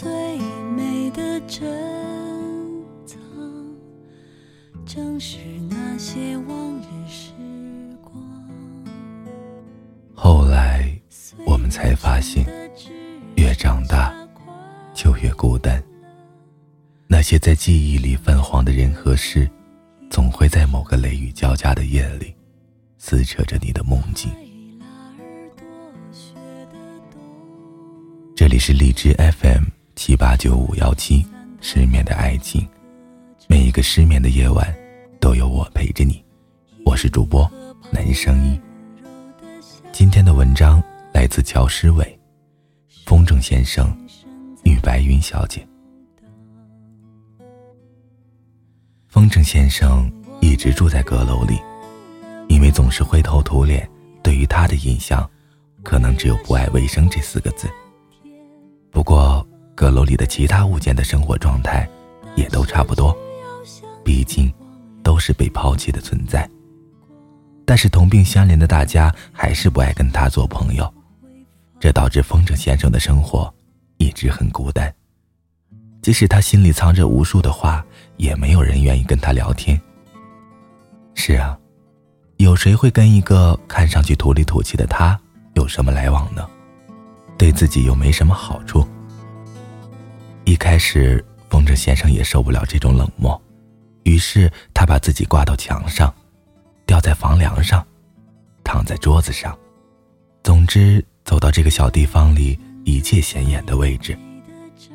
最美的珍藏，正是那些往日时光。后来，我们才发现，越长大，就越孤单。那些在记忆里泛黄的人和事，总会在某个雷雨交加的夜里，撕扯着你的梦境。这里是荔枝 FM 七八九五幺七，失眠的爱情。每一个失眠的夜晚，都有我陪着你。我是主播南声音。今天的文章来自乔诗伟，风筝先生与白云小姐。风筝先生一直住在阁楼里，因为总是灰头土脸，对于他的印象，可能只有不爱卫生这四个字。不过，阁楼里的其他物件的生活状态，也都差不多，毕竟，都是被抛弃的存在。但是同病相怜的大家还是不爱跟他做朋友，这导致风筝先生的生活一直很孤单。即使他心里藏着无数的话，也没有人愿意跟他聊天。是啊，有谁会跟一个看上去土里土气的他有什么来往呢？对自己又没什么好处。开始，风筝先生也受不了这种冷漠，于是他把自己挂到墙上，吊在房梁上，躺在桌子上，总之走到这个小地方里一切显眼的位置。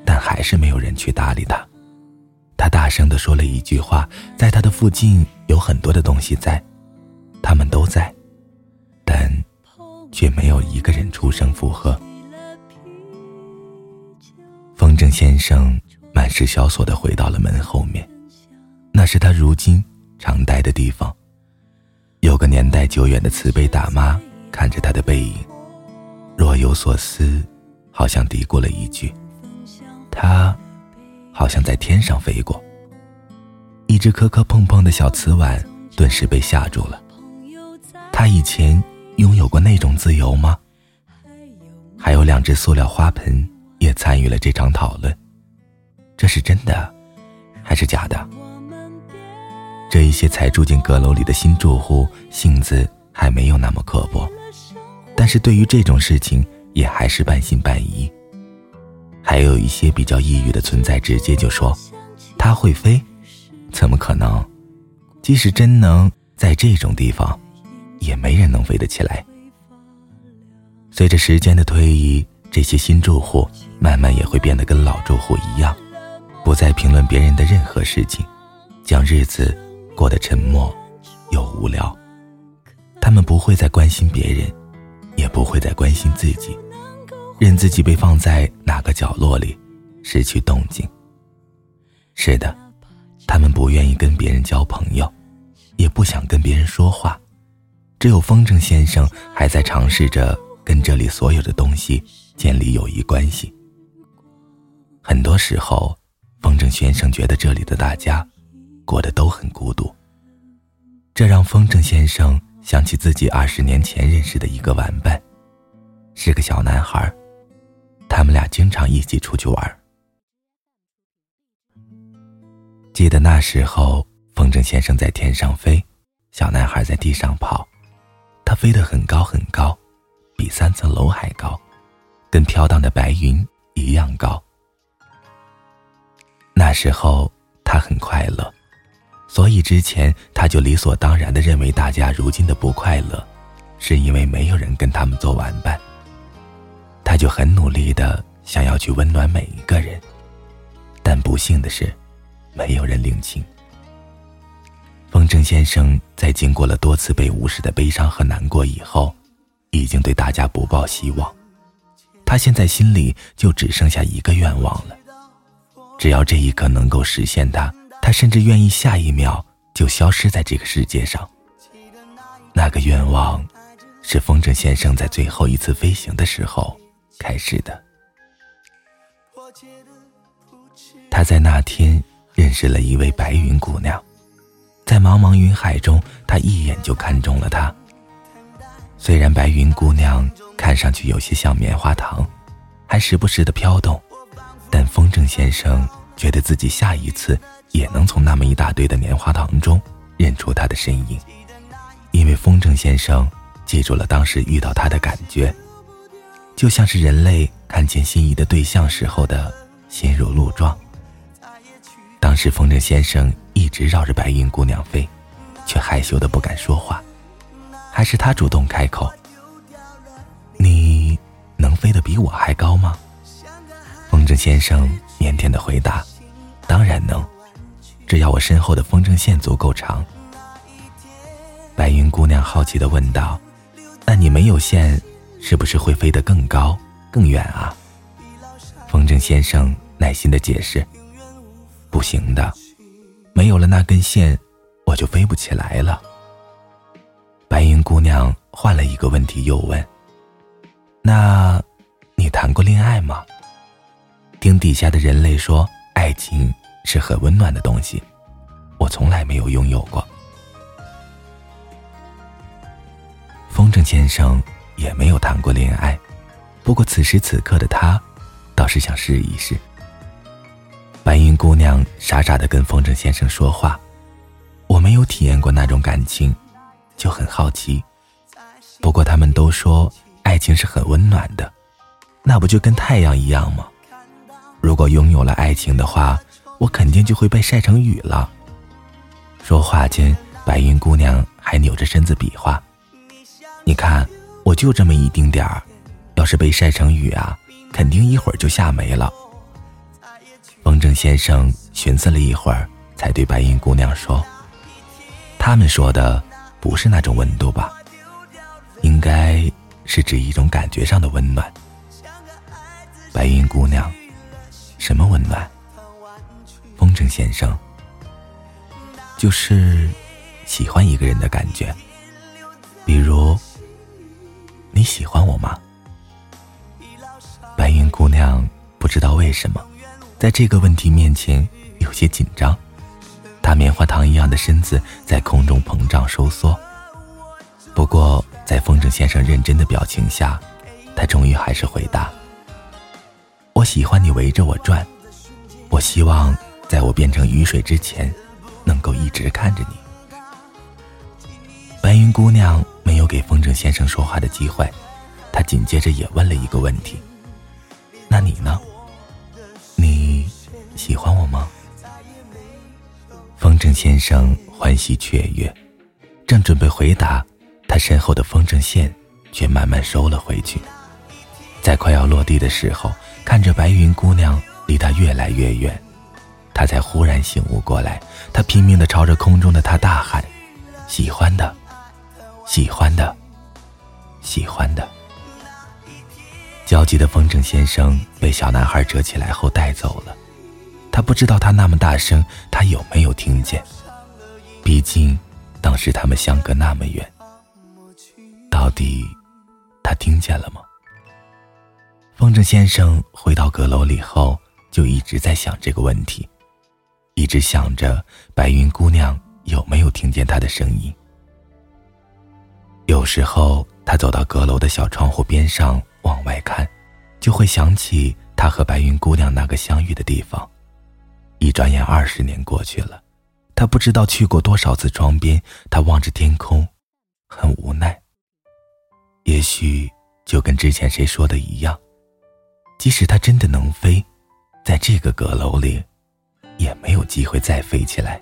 但还是没有人去搭理他。他大声的说了一句话：“在他的附近有很多的东西在，他们都在，但却没有一个人出声附和。”风筝先生满是萧索的回到了门后面，那是他如今常待的地方。有个年代久远的慈悲大妈看着他的背影，若有所思，好像嘀咕了一句。他，好像在天上飞过。一只磕磕碰碰的小瓷碗顿时被吓住了。他以前拥有过那种自由吗？还有两只塑料花盆也参与了这场讨论。这是真的，还是假的？这一些才住进阁楼里的新住户性子还没有那么刻薄，但是对于这种事情也还是半信半疑。还有一些比较抑郁的存在，直接就说：“它会飞，怎么可能？即使真能，在这种地方，也没人能飞得起来。”随着时间的推移，这些新住户慢慢也会变得跟老住户一样，不再评论别人的任何事情，将日子过得沉默又无聊。他们不会再关心别人，也不会再关心自己。任自己被放在哪个角落里，失去动静。是的，他们不愿意跟别人交朋友，也不想跟别人说话。只有风筝先生还在尝试着跟这里所有的东西建立友谊关系。很多时候，风筝先生觉得这里的大家过得都很孤独。这让风筝先生想起自己二十年前认识的一个玩伴，是个小男孩。他们俩经常一起出去玩。记得那时候，风筝先生在天上飞，小男孩在地上跑。他飞得很高很高，比三层楼还高，跟飘荡的白云一样高。时候他很快乐，所以之前他就理所当然的认为大家如今的不快乐，是因为没有人跟他们做玩伴。他就很努力的想要去温暖每一个人，但不幸的是，没有人领情。风筝先生在经过了多次被无视的悲伤和难过以后，已经对大家不抱希望。他现在心里就只剩下一个愿望了，只要这一刻能够实现它，他甚至愿意下一秒就消失在这个世界上。那个愿望，是风筝先生在最后一次飞行的时候。开始的，他在那天认识了一位白云姑娘，在茫茫云海中，他一眼就看中了她。虽然白云姑娘看上去有些像棉花糖，还时不时的飘动，但风筝先生觉得自己下一次也能从那么一大堆的棉花糖中认出他的身影，因为风筝先生记住了当时遇到他的感觉，就像是人类看见心仪的对象时候的心如鹿撞。当时风筝先生一直绕着白云姑娘飞，却害羞的不敢说话，还是他主动开口：“你能飞得比我还高吗？”风筝先生腼腆的回答：“当然能，只要我身后的风筝线足够长。”白云姑娘好奇的问道：“那你没有线，是不是会飞得更高、更远啊？”风筝先生耐心的解释：“不行的，没有了那根线，我就飞不起来了。”白云姑娘换了一个问题又问：“那，你谈过恋爱吗？”听底下的人类说，爱情是很温暖的东西，我从来没有拥有过。风筝先生也没有谈过恋爱，不过此时此刻的他，倒是想试一试。白云姑娘傻傻的跟风筝先生说话：“我没有体验过那种感情，就很好奇。不过他们都说爱情是很温暖的，那不就跟太阳一样吗？”如果拥有了爱情的话，我肯定就会被晒成雨了。说话间，白云姑娘还扭着身子比划：“你看，我就这么一丁点儿，要是被晒成雨啊，肯定一会儿就下没了。”风筝先生寻思了一会儿，才对白云姑娘说：“他们说的不是那种温度吧？应该是指一种感觉上的温暖。”白云姑娘。什么温暖？风筝先生，就是喜欢一个人的感觉。比如，你喜欢我吗？白云姑娘不知道为什么，在这个问题面前有些紧张。她棉花糖一样的身子在空中膨胀收缩。不过，在风筝先生认真的表情下，她终于还是回答。我喜欢你围着我转，我希望在我变成雨水之前，能够一直看着你。白云姑娘没有给风筝先生说话的机会，她紧接着也问了一个问题：“那你呢？你喜欢我吗？”风筝先生欢喜雀跃，正准备回答，他身后的风筝线却慢慢收了回去，在快要落地的时候。看着白云姑娘离他越来越远，他才忽然醒悟过来。他拼命的朝着空中的她大喊：“喜欢的，喜欢的，喜欢的。”焦急的风筝先生被小男孩折起来后带走了。他不知道他那么大声，他有没有听见？毕竟，当时他们相隔那么远。到底，他听见了吗？风筝先生回到阁楼里后，就一直在想这个问题，一直想着白云姑娘有没有听见他的声音。有时候他走到阁楼的小窗户边上往外看，就会想起他和白云姑娘那个相遇的地方。一转眼二十年过去了，他不知道去过多少次窗边。他望着天空，很无奈。也许就跟之前谁说的一样。即使他真的能飞，在这个阁楼里，也没有机会再飞起来。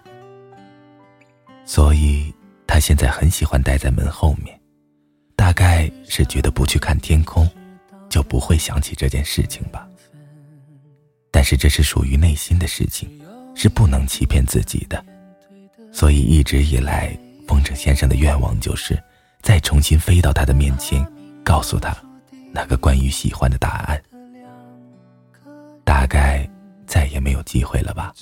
所以，他现在很喜欢待在门后面，大概是觉得不去看天空，就不会想起这件事情吧。但是这是属于内心的事情，是不能欺骗自己的。所以一直以来，风筝先生的愿望就是再重新飞到他的面前，告诉他那个关于喜欢的答案。大概再也没有机会了吧。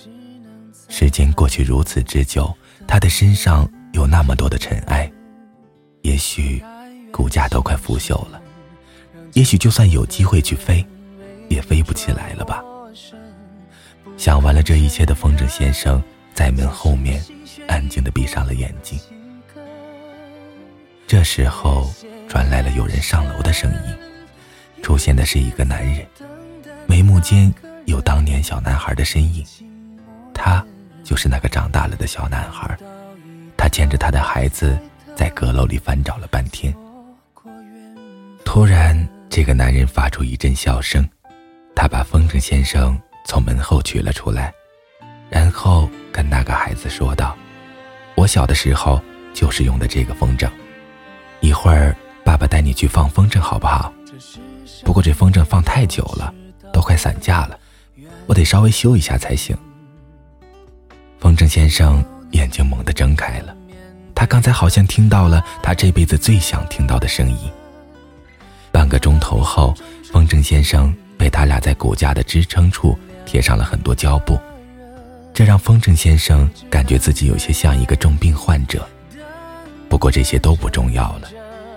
时间过去如此之久，他的身上有那么多的尘埃，也许骨架都快腐朽了，也许就算有机会去飞，也飞不起来了吧。想完了这一切的风筝先生，在门后面安静的闭上了眼睛。这时候传来了有人上楼的声音，出现的是一个男人。眉目间有当年小男孩的身影，他就是那个长大了的小男孩。他牵着他的孩子在阁楼里翻找了半天。突然，这个男人发出一阵笑声，他把风筝先生从门后取了出来，然后跟那个孩子说道：“我小的时候就是用的这个风筝，一会儿爸爸带你去放风筝好不好？不过这风筝放太久了，都快散架了，我得稍微修一下才行。”风筝先生眼睛猛地睁开了，他刚才好像听到了他这辈子最想听到的声音。半个钟头后，风筝先生被他俩在骨架的支撑处贴上了很多胶布，这让风筝先生感觉自己有些像一个重病患者。不过这些都不重要了，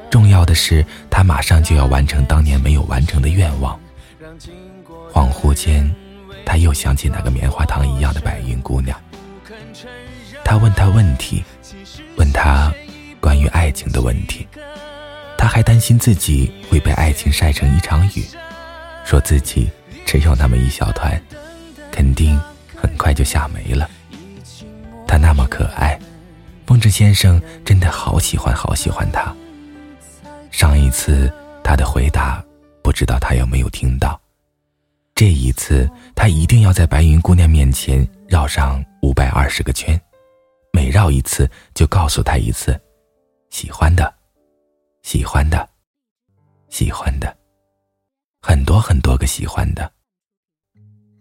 重要的是他马上就要完成当年没有完成的愿望。恍惚间，他又想起那个棉花糖一样的白云姑娘。他问她问题，问她关于爱情的问题。他还担心自己会被爱情晒成一场雨，说自己只有那么一小团，肯定很快就下没了。他那么可爱，风筝先生真的好喜欢好喜欢他。上一次他的回答，不知道他有没有听到。这一次他一定要在白云姑娘面前绕上五百二十个圈，每绕一次就告诉她一次，喜欢的。喜欢的，喜欢的，很多很多个喜欢的。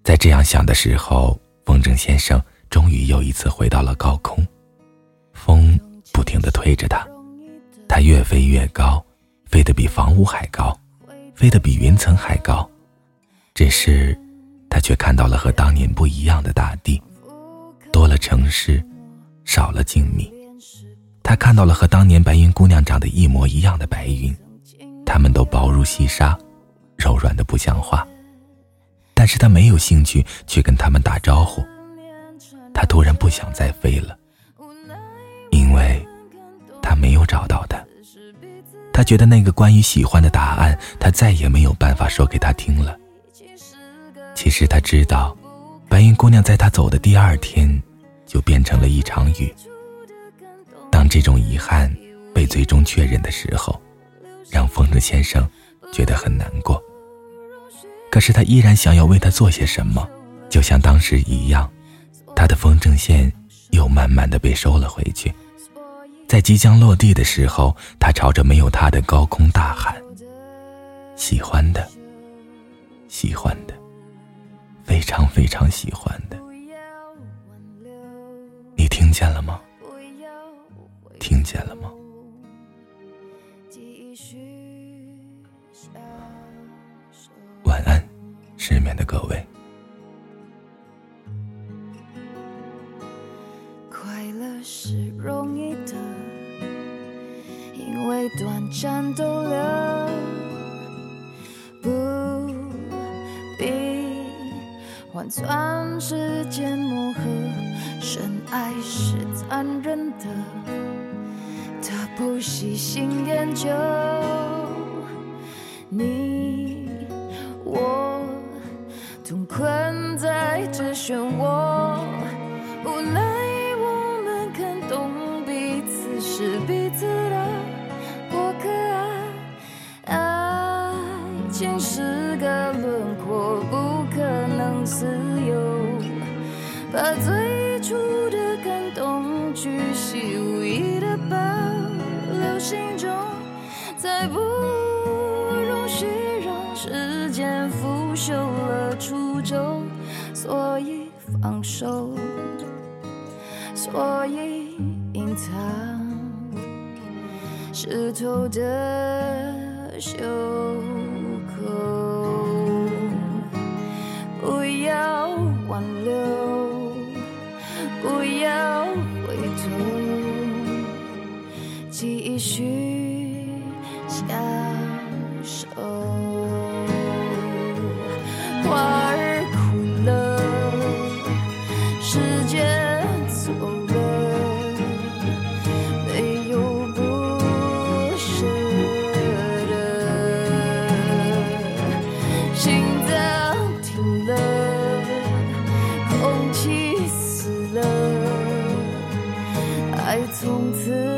在这样想的时候，风筝先生终于又一次回到了高空，风不停的推着他，他越飞越高，飞得比房屋还高，飞得比云层还高。只是，他却看到了和当年不一样的大地，多了城市，少了静谧。他看到了和当年白云姑娘长得一模一样的白云，它们都薄如细沙，柔软的不像话。但是他没有兴趣去跟他们打招呼，他突然不想再飞了，因为他没有找到他。他觉得那个关于喜欢的答案，他再也没有办法说给他听了。其实他知道，白云姑娘在他走的第二天，就变成了一场雨。当这种遗憾被最终确认的时候，让风筝先生觉得很难过。可是他依然想要为他做些什么，就像当时一样，他的风筝线又慢慢的被收了回去。在即将落地的时候，他朝着没有他的高空大喊：“喜欢的，喜欢的，非常非常喜欢的，你听见了吗？”听见了吗？晚安，失眠的各位。换算时间磨合。深爱是残忍的。他不喜新厌旧，你我同困在这漩涡，把最初的感动巨细无遗的保留。心中再不容许让时间腐朽了初衷，所以放手，所以隐藏湿透的袖不要回头。继续享爱从此